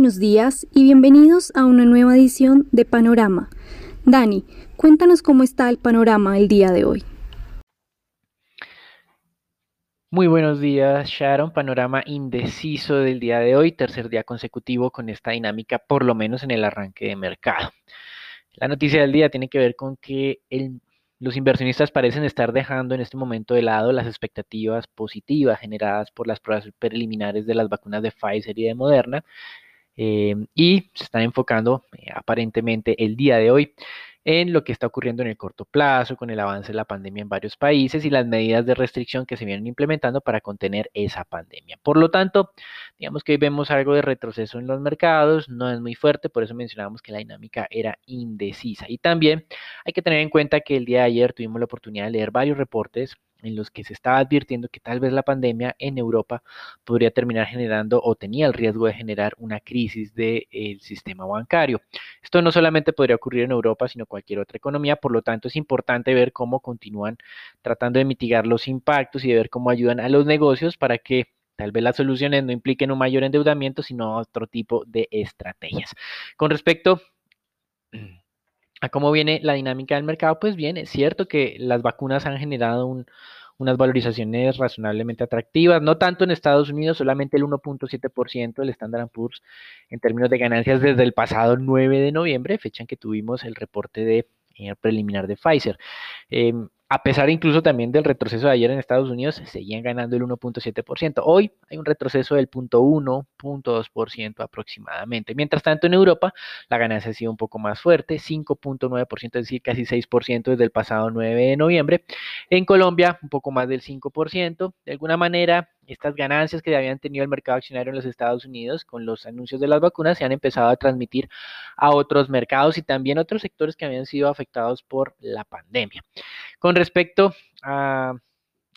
buenos días y bienvenidos a una nueva edición de Panorama. Dani, cuéntanos cómo está el panorama el día de hoy. Muy buenos días, Sharon. Panorama indeciso del día de hoy, tercer día consecutivo con esta dinámica, por lo menos en el arranque de mercado. La noticia del día tiene que ver con que los inversionistas parecen estar dejando en este momento de lado las expectativas positivas generadas por las pruebas preliminares de las vacunas de Pfizer y de Moderna eh, y se están enfocando eh, aparentemente el día de hoy en lo que está ocurriendo en el corto plazo con el avance de la pandemia en varios países y las medidas de restricción que se vienen implementando para contener esa pandemia. Por lo tanto, digamos que hoy vemos algo de retroceso en los mercados, no es muy fuerte, por eso mencionábamos que la dinámica era indecisa. Y también hay que tener en cuenta que el día de ayer tuvimos la oportunidad de leer varios reportes en los que se estaba advirtiendo que tal vez la pandemia en Europa podría terminar generando o tenía el riesgo de generar una crisis del sistema bancario. Esto no solamente podría ocurrir en Europa, sino cualquier otra economía, por lo tanto es importante ver cómo continúan tratando de mitigar los impactos y de ver cómo ayudan a los negocios para que tal vez las soluciones no impliquen un mayor endeudamiento, sino otro tipo de estrategias. Con respecto a cómo viene la dinámica del mercado, pues bien, es cierto que las vacunas han generado unas valorizaciones razonablemente atractivas, no tanto en Estados Unidos, solamente el 1.7% del Standard Poor's en términos de ganancias desde el pasado 9 de noviembre, fecha en que tuvimos el reporte de eh, preliminar de Pfizer. Em, a pesar incluso también del retroceso de ayer en Estados Unidos, seguían ganando el 1.7%. Hoy hay un retroceso del 0.1, 0.2% aproximadamente. Mientras tanto, en Europa la ganancia ha sido un poco más fuerte, 5.9%, es decir, casi 6% desde el pasado 9 de noviembre. En Colombia, un poco más del 5%. De alguna manera, estas ganancias que habían tenido el mercado accionario en los Estados Unidos con los anuncios de las vacunas se han empezado a transmitir a otros mercados y también otros sectores que habían sido afectados por la pandemia. Con respecto a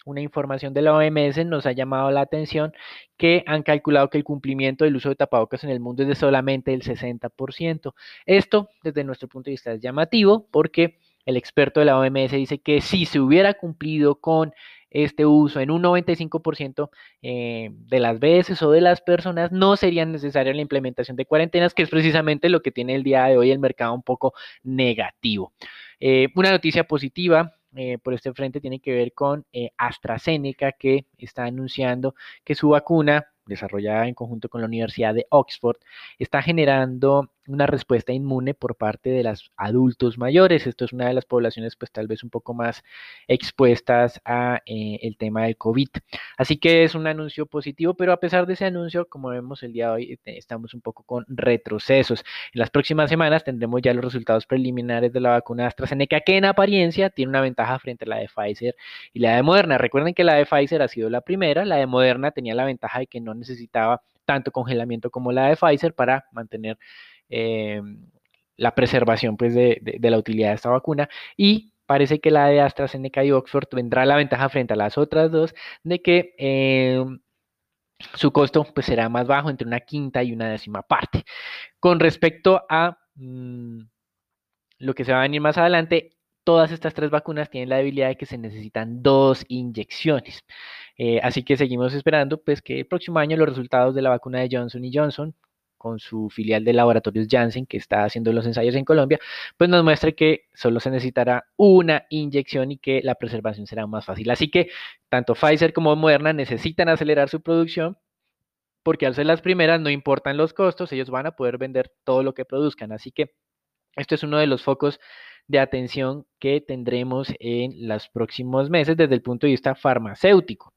una información de la OMS nos ha llamado la atención que han calculado que el cumplimiento del uso de tapabocas en el mundo es de solamente el 60%. Esto, desde nuestro punto de vista, es llamativo porque el experto de la OMS dice que si se hubiera cumplido con este uso en un 95% eh, de las veces o de las personas, no sería necesaria la implementación de cuarentenas, que es precisamente lo que tiene el día de hoy el mercado un poco negativo. Eh, una noticia positiva eh, por este frente tiene que ver con AstraZeneca, que está anunciando que su vacuna desarrollada en conjunto con la Universidad de Oxford, está generando una respuesta inmune por parte de los adultos mayores. Esto es una de las poblaciones pues tal vez un poco más expuestas a eh, el tema del COVID. Así que es un anuncio positivo, pero a pesar de ese anuncio, como vemos el día de hoy, eh, estamos un poco con retrocesos. En las próximas semanas tendremos ya los resultados preliminares de la vacuna AstraZeneca, que en apariencia tiene una ventaja frente a la de Pfizer y la de Moderna. Recuerden que la de Pfizer ha sido la primera, la de Moderna tenía la ventaja de que no necesitaba tanto congelamiento como la de Pfizer para mantener eh, la preservación pues, de, la utilidad de esta vacuna y parece que la de AstraZeneca y Oxford tendrá la ventaja frente a las otras dos de que eh, su costo pues, será más bajo entre una quinta y una décima parte. Con respecto a mm, lo que se va a venir más adelante, todas estas tres vacunas tienen la debilidad de que se necesitan dos inyecciones. Eh, así que seguimos esperando pues, que el próximo año los resultados de la vacuna de Johnson y Johnson con su filial de laboratorios Janssen, que está haciendo los ensayos en Colombia, pues nos muestre que solo se necesitará una inyección y que la preservación será más fácil. Así que tanto Pfizer como Moderna necesitan acelerar su producción porque al ser las primeras no importan los costos, ellos van a poder vender todo lo que produzcan. Así que esto es uno de los focos de atención que tendremos en los próximos meses desde el punto de vista farmacéutico.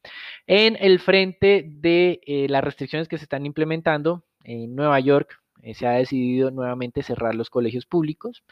En el frente de eh, las restricciones que se están implementando, en Nueva York eh, se ha decidido nuevamente cerrar los colegios públicos.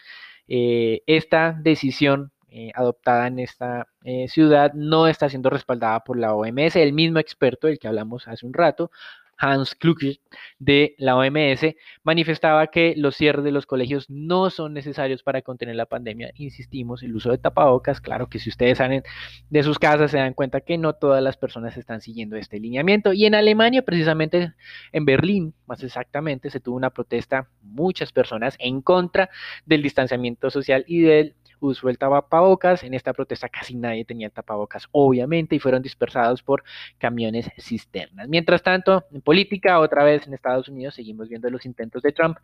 Eh, esta decisión adoptada en esta ciudad no está siendo respaldada por la OMS. El mismo experto del que hablamos hace un rato Hans Kluge de la OMS, manifestaba que los cierres de los colegios no son necesarios para contener la pandemia. Insistimos, el uso de tapabocas, claro que si ustedes salen de sus casas se dan cuenta que no todas las personas están siguiendo este lineamiento. Y en Alemania, precisamente en Berlín, más exactamente, se tuvo una protesta, muchas personas en contra del distanciamiento social y del usó el tapabocas. En esta protesta casi nadie tenía tapabocas, obviamente, y fueron dispersados por camiones cisternas. Mientras tanto, en política, otra vez en Estados Unidos, seguimos viendo los intentos de Trump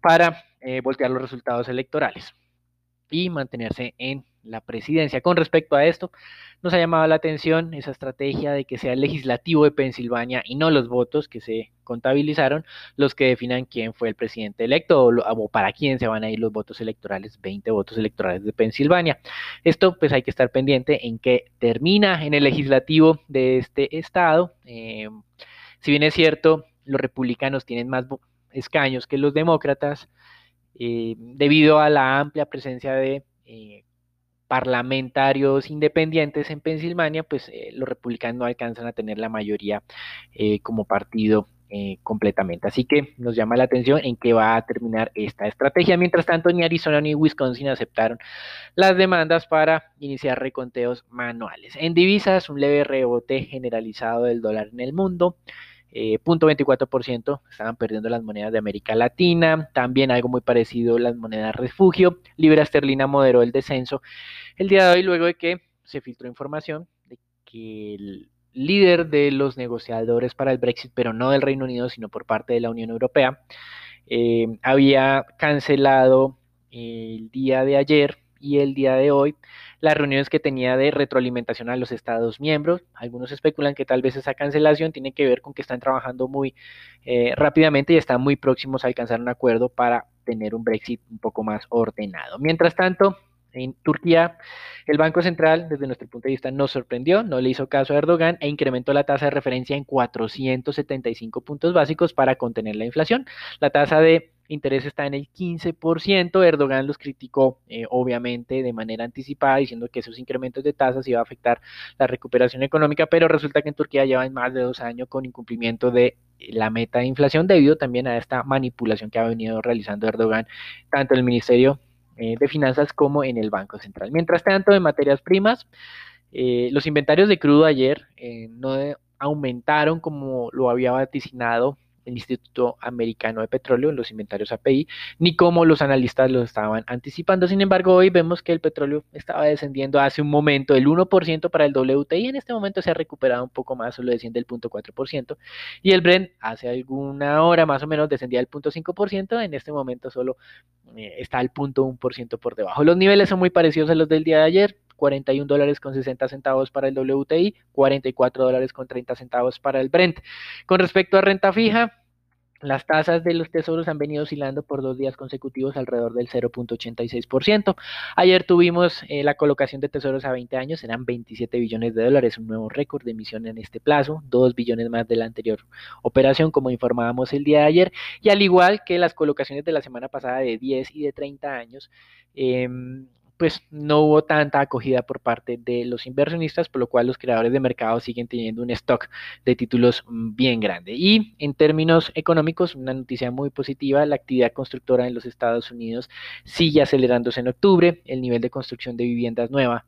para eh, voltear los resultados electorales y mantenerse en la presidencia. Con respecto a esto, nos ha llamado la atención esa estrategia de que sea el legislativo de Pensilvania y no los votos que se contabilizaron los que definan quién fue el presidente electo o, para quién se van a ir los votos electorales, 20 votos electorales de Pensilvania. Esto pues hay que estar pendiente en qué termina en el legislativo de este estado. Eh, si bien es cierto, los republicanos tienen más escaños que los demócratas, eh, debido a la amplia presencia de eh, parlamentarios independientes en Pensilvania, pues eh, los republicanos no alcanzan a tener la mayoría eh, como partido eh, completamente. Así que nos llama la atención en qué va a terminar esta estrategia. Mientras tanto, ni Arizona ni Wisconsin aceptaron las demandas para iniciar reconteos manuales. En divisas, un leve rebote generalizado del dólar en el mundo. 0.24% estaban perdiendo las monedas de América Latina, también algo muy parecido las monedas refugio, libra esterlina moderó el descenso el día de hoy luego de que se filtró información de que el líder de los negociadores para el Brexit, pero no del Reino Unido, sino por parte de la Unión Europea, eh, había cancelado el día de ayer y el día de hoy las reuniones que tenía de retroalimentación a los Estados miembros. Algunos especulan que tal vez esa cancelación tiene que ver con que están trabajando muy eh, rápidamente y están muy próximos a alcanzar un acuerdo para tener un Brexit un poco más ordenado. Mientras tanto, en Turquía, el Banco Central, desde nuestro punto de vista, nos sorprendió, no le hizo caso a Erdogan e incrementó la tasa de referencia en 475 puntos básicos para contener la inflación. La tasa de interés está en el 15%. Erdogan los criticó, eh, obviamente, de manera anticipada, diciendo que esos incrementos de tasas iban a afectar la recuperación económica, pero resulta que en Turquía llevan más de dos años con incumplimiento de la meta de inflación debido también a esta manipulación que ha venido realizando Erdogan, tanto el Ministerio eh, de Finanzas como en el Banco Central. Mientras tanto, en materias primas, eh, los inventarios de crudo ayer no aumentaron como lo había vaticinado el Instituto Americano de Petróleo en los inventarios API, ni como los analistas lo estaban anticipando. Sin embargo, hoy vemos que el petróleo estaba descendiendo hace un momento el 1% para el WTI, en este momento se ha recuperado un poco más, solo desciende el 0.4%, y el Brent hace alguna hora más o menos descendía el 0.5%, en este momento solo eh, está al 0.1% por debajo. Los niveles son muy parecidos a los del día de ayer, 41 dólares con 60 centavos para el WTI, 44 dólares con 30 centavos para el Brent. Con respecto a renta fija, las tasas de los tesoros han venido oscilando por dos días consecutivos alrededor del 0.86%. Ayer tuvimos eh, la colocación de tesoros a 20 años, eran 27 billones de dólares, un nuevo récord de emisión en este plazo, 2 billones más de la anterior operación, como informábamos el día de ayer, y al igual que las colocaciones de la semana pasada de 10 y de 30 años, eh, pues no hubo tanta acogida por parte de los inversionistas, por lo cual los creadores de mercado siguen teniendo un stock de títulos mm, bien grande. Y en términos económicos, una noticia muy positiva, la actividad constructora en los Estados Unidos sigue acelerándose en octubre, el nivel de construcción de viviendas nuevas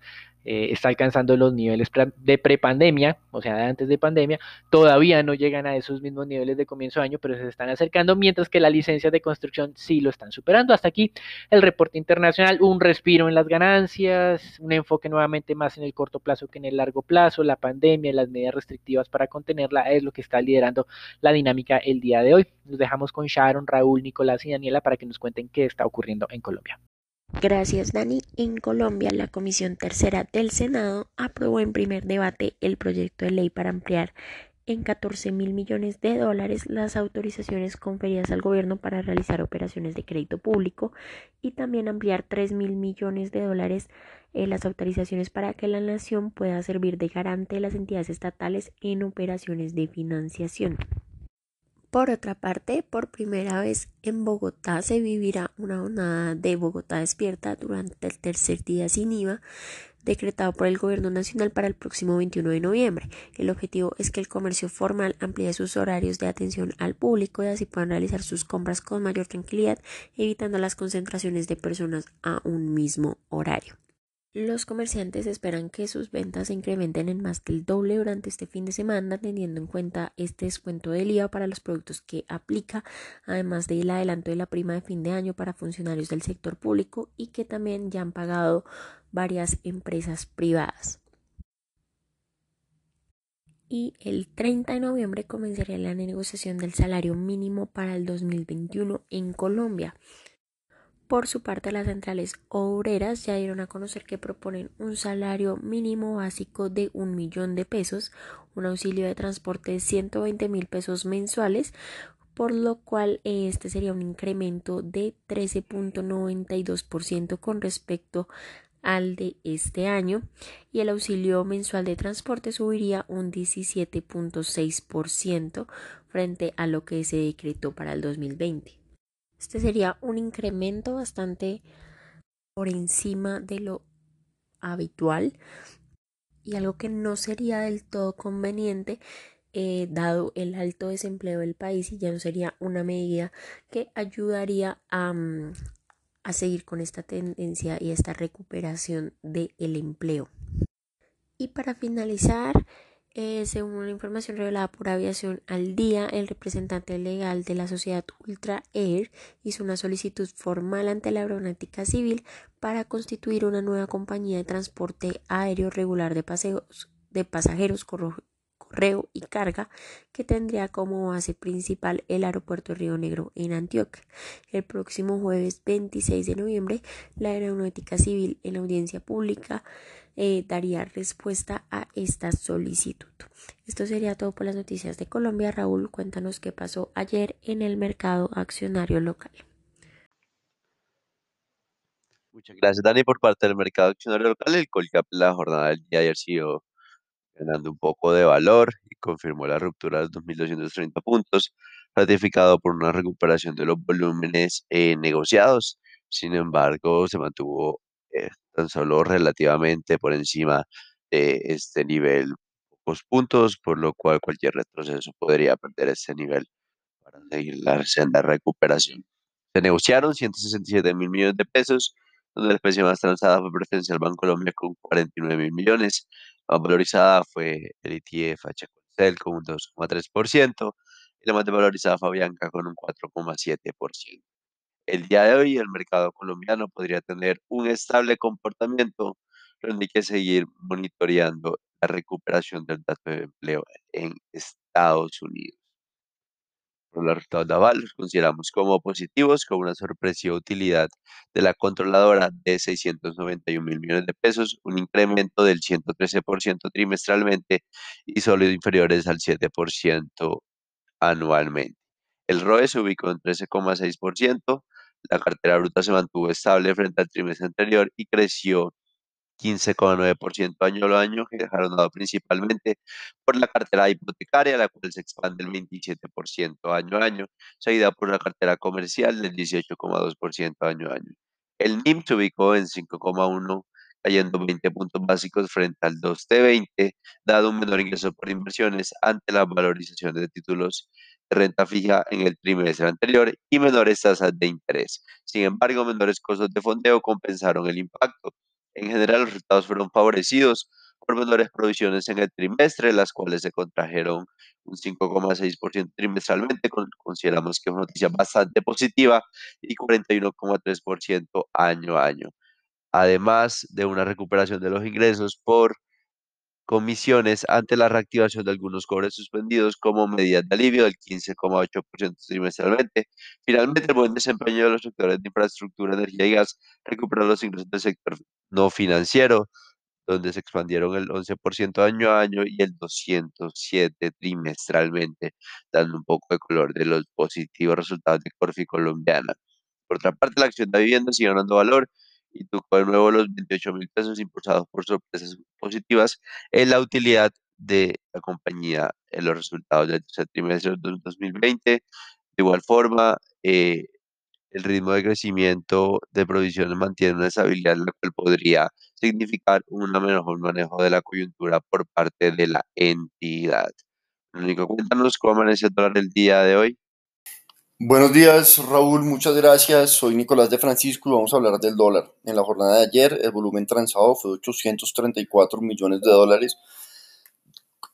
eh, está alcanzando los niveles de prepandemia, o sea, de antes de pandemia, todavía no llegan a esos mismos niveles de comienzo de año, pero se están acercando, mientras que las licencias de construcción sí lo están superando. Hasta aquí el reporte internacional, un respiro en las ganancias, un enfoque nuevamente más en el corto plazo que en el largo plazo, la pandemia, las medidas restrictivas para contenerla es lo que está liderando la dinámica el día de hoy. Nos dejamos con Sharon, Raúl, Nicolás y Daniela para que nos cuenten qué está ocurriendo en Colombia. Gracias, Dani. En Colombia, la Comisión Tercera del Senado aprobó en primer debate el proyecto de ley para ampliar en 14 mil millones de dólares las autorizaciones conferidas al gobierno para realizar operaciones de crédito público y también ampliar 3 mil millones de dólares en las autorizaciones para que la nación pueda servir de garante de las entidades estatales en operaciones de financiación. Por otra parte, por primera vez en Bogotá se vivirá una jornada de Bogotá despierta durante el tercer día sin IVA decretado por el Gobierno Nacional para el próximo 21 de noviembre. El objetivo es que el comercio formal amplíe sus horarios de atención al público y así puedan realizar sus compras con mayor tranquilidad, evitando las concentraciones de personas a un mismo horario. Los comerciantes esperan que sus ventas se incrementen en más del doble durante este fin de semana, teniendo en cuenta este descuento del IVA para los productos que aplica, además del adelanto de la prima de fin de año para funcionarios del sector público y que también ya han pagado varias empresas privadas. Y el 30 de noviembre comenzaría la negociación del salario mínimo para el 2021 en Colombia. Por su parte, las centrales obreras ya dieron a conocer que proponen un salario mínimo básico de un millón de pesos, un auxilio de transporte de 120 mil pesos mensuales, por lo cual este sería un incremento de 13.92% con respecto al de este año y el auxilio mensual de transporte subiría un 17.6% frente a lo que se decretó para el 2020. Este sería un incremento bastante por encima de lo habitual y algo que no sería del todo conveniente eh, dado el alto desempleo del país y ya no sería una medida que ayudaría a, mm, a seguir con esta tendencia y esta recuperación del empleo. Y para finalizar, eh, según una información revelada por Aviación al Día, el representante legal de la sociedad Ultra Air hizo una solicitud formal ante la Aeronáutica Civil para constituir una nueva compañía de transporte aéreo regular de, paseos, de pasajeros, correo y carga que tendría como base principal el aeropuerto Río Negro en Antioquia. El próximo jueves 26 de noviembre, la Aeronáutica Civil en la audiencia pública eh, daría respuesta a esta solicitud. Esto sería todo por las noticias de Colombia. Raúl, cuéntanos qué pasó ayer en el mercado accionario local. Muchas gracias, Dani, por parte del mercado accionario local. El Colcap la jornada del día de ayer siguió ganando un poco de valor y confirmó la ruptura de los 2.230 puntos, ratificado por una recuperación de los volúmenes eh, negociados. Sin embargo, se mantuvo eh, tan solo relativamente por encima de este nivel, pocos puntos, por lo cual cualquier retroceso podría perder ese nivel para seguir la senda de recuperación. Se negociaron 167 mil millones de pesos, donde la especie más transada fue Preferencial Banco Colombia con 49 mil millones, la más valorizada fue el ETF HCL con un 2,3% y la más desvalorizada fue Bianca con un 4,7%. El día de hoy el mercado colombiano podría tener un estable comportamiento, pero hay que seguir monitoreando la recuperación del dato de empleo en Estados Unidos. Por los resultados de aval los consideramos como positivos, con una sorpresiva utilidad de la controladora de 691 mil millones de pesos, un incremento del 113% trimestralmente y solo inferiores al 7% anualmente. El ROE se ubicó en 13,6%, la cartera bruta se mantuvo estable frente al trimestre anterior y creció 15,9% año a año, dado principalmente por la cartera hipotecaria, la cual se expande el 27% año a año, seguida por la cartera comercial del 18,2% año a año. El NIM se ubicó en 5,1 cayendo 20 puntos básicos frente al 2T20, dado un menor ingreso por inversiones ante la valorización de títulos de renta fija en el trimestre anterior y menores tasas de interés. Sin embargo, menores costos de fondeo compensaron el impacto. En general, los resultados fueron favorecidos por menores provisiones en el trimestre, las cuales se contrajeron un 5,6% trimestralmente, consideramos que es una noticia bastante positiva, y 41,3% año a año además de una recuperación de los ingresos por comisiones ante la reactivación de algunos cobres suspendidos como medida de alivio del 15,8% trimestralmente. Finalmente, el buen desempeño de los sectores de infraestructura, energía y gas recuperó los ingresos del sector no financiero, donde se expandieron el 11% año a año y el 207 trimestralmente, dando un poco de color de los positivos resultados de Corfi colombiana. Por otra parte, la acción de vivienda sigue ganando valor y tocó de nuevo los 28 mil pesos impulsados por sorpresas positivas en la utilidad de la compañía en los resultados del tercer trimestre de 2020. De igual forma, eh, el ritmo de crecimiento de provisiones mantiene una estabilidad, lo cual podría significar un mejor manejo de la coyuntura por parte de la entidad. Único, cuéntanos cómo amanece el dólar el día de hoy. Buenos días, Raúl. Muchas gracias. Soy Nicolás de Francisco y vamos a hablar del dólar. En la jornada de ayer, el volumen transado fue de 834 millones de dólares,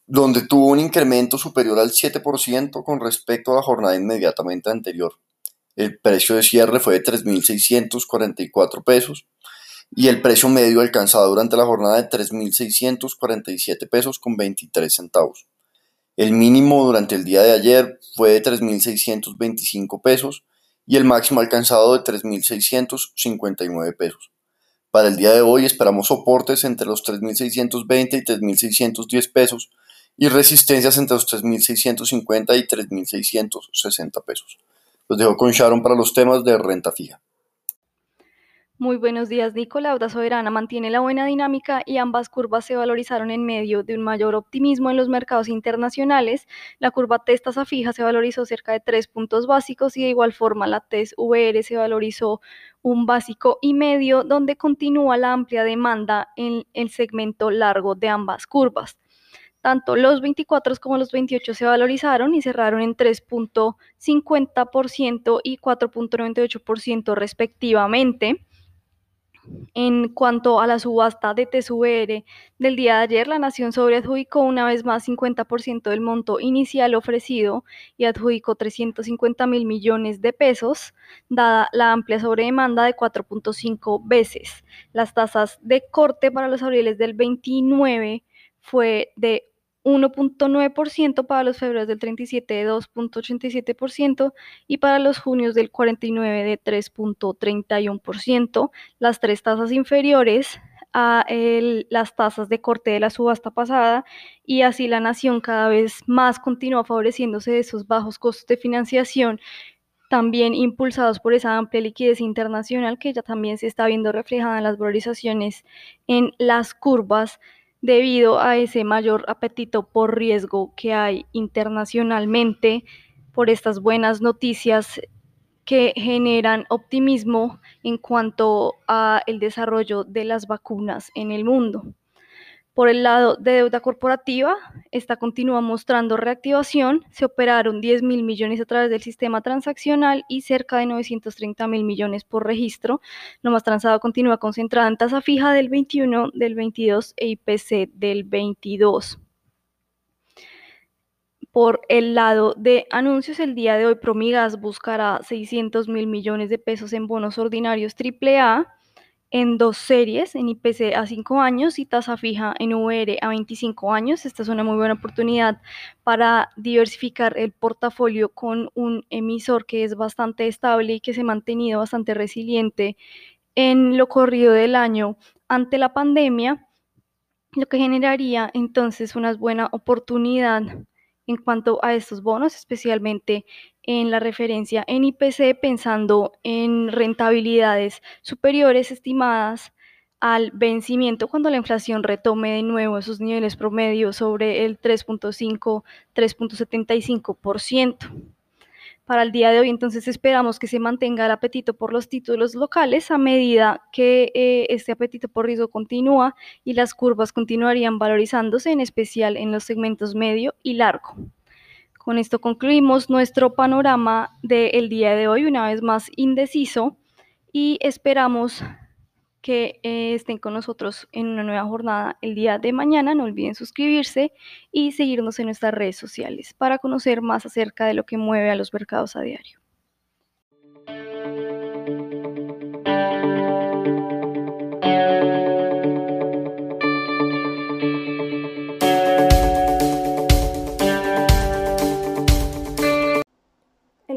donde tuvo un incremento superior al 7% con respecto a la jornada inmediatamente anterior. El precio de cierre fue de 3.644 pesos y el precio medio alcanzado durante la jornada de 3.647 pesos con 23 centavos. El mínimo durante el día de ayer fue de 3.625 pesos y el máximo alcanzado de 3.659 pesos. Para el día de hoy esperamos soportes entre los 3.620 y 3.610 pesos y resistencias entre los 3.650 y 3.660 pesos. Los dejo con Sharon para los temas de renta fija. Muy buenos días, Nico. La soberana mantiene la buena dinámica y ambas curvas se valorizaron en medio de un mayor optimismo en los mercados internacionales. La curva TES tasa fija se valorizó cerca de tres puntos básicos y de igual forma la TES VR se valorizó un básico y medio, donde continúa la amplia demanda en el segmento largo de ambas curvas. Tanto los 24 como los 28 se valorizaron y cerraron en 3.50% y 4.98% respectivamente. En cuanto a la subasta de TSVR del día de ayer, la Nación sobreadjudicó una vez más 50% del monto inicial ofrecido y adjudicó 350 mil millones de pesos, dada la amplia sobredemanda de 4.5 veces. Las tasas de corte para los abriles del 29 fue de 1.9% para los febreros del 37 de 2.87% y para los junios del 49 de 3.31%. Las tres tasas inferiores a las tasas de corte de la subasta pasada y así la nación cada vez más continúa favoreciéndose de esos bajos costos de financiación también impulsados por esa amplia liquidez internacional que ya también se está viendo reflejada en las valorizaciones en las curvas debido a ese mayor apetito por riesgo que hay internacionalmente, por estas buenas noticias que generan optimismo en cuanto a el desarrollo de las vacunas en el mundo. Por el lado de deuda corporativa, esta continúa mostrando reactivación. Se operaron 10 mil millones a través del sistema transaccional y cerca de 930 mil millones por registro. Lo más transado continúa concentrado en tasa fija del 21, del 22 e IPC del 22. Por el lado de anuncios, el día de hoy Promigas buscará 600 mil millones de pesos en bonos ordinarios AAA en dos series, en IPC a 5 años y tasa fija en VR a 25 años. Esta es una muy buena oportunidad para diversificar el portafolio con un emisor que es bastante estable y que se ha mantenido bastante resiliente en lo corrido del año ante la pandemia, lo que generaría entonces una buena oportunidad en cuanto a estos bonos, especialmente en la referencia en IPC, pensando en rentabilidades superiores estimadas al vencimiento cuando la inflación retome de nuevo esos niveles promedios sobre el 3.5, 3.75%. Para el día de hoy, entonces, esperamos que se mantenga el apetito por los títulos locales a medida que eh, este apetito por riesgo continúa y las curvas continuarían valorizándose, en especial en los segmentos medio y largo. Con esto concluimos nuestro panorama del día de hoy, una vez más indeciso, y esperamos que eh, estén con nosotros en una nueva jornada el día de mañana. No olviden suscribirse y seguirnos en nuestras redes sociales para conocer más acerca de lo que mueve a los mercados a diario.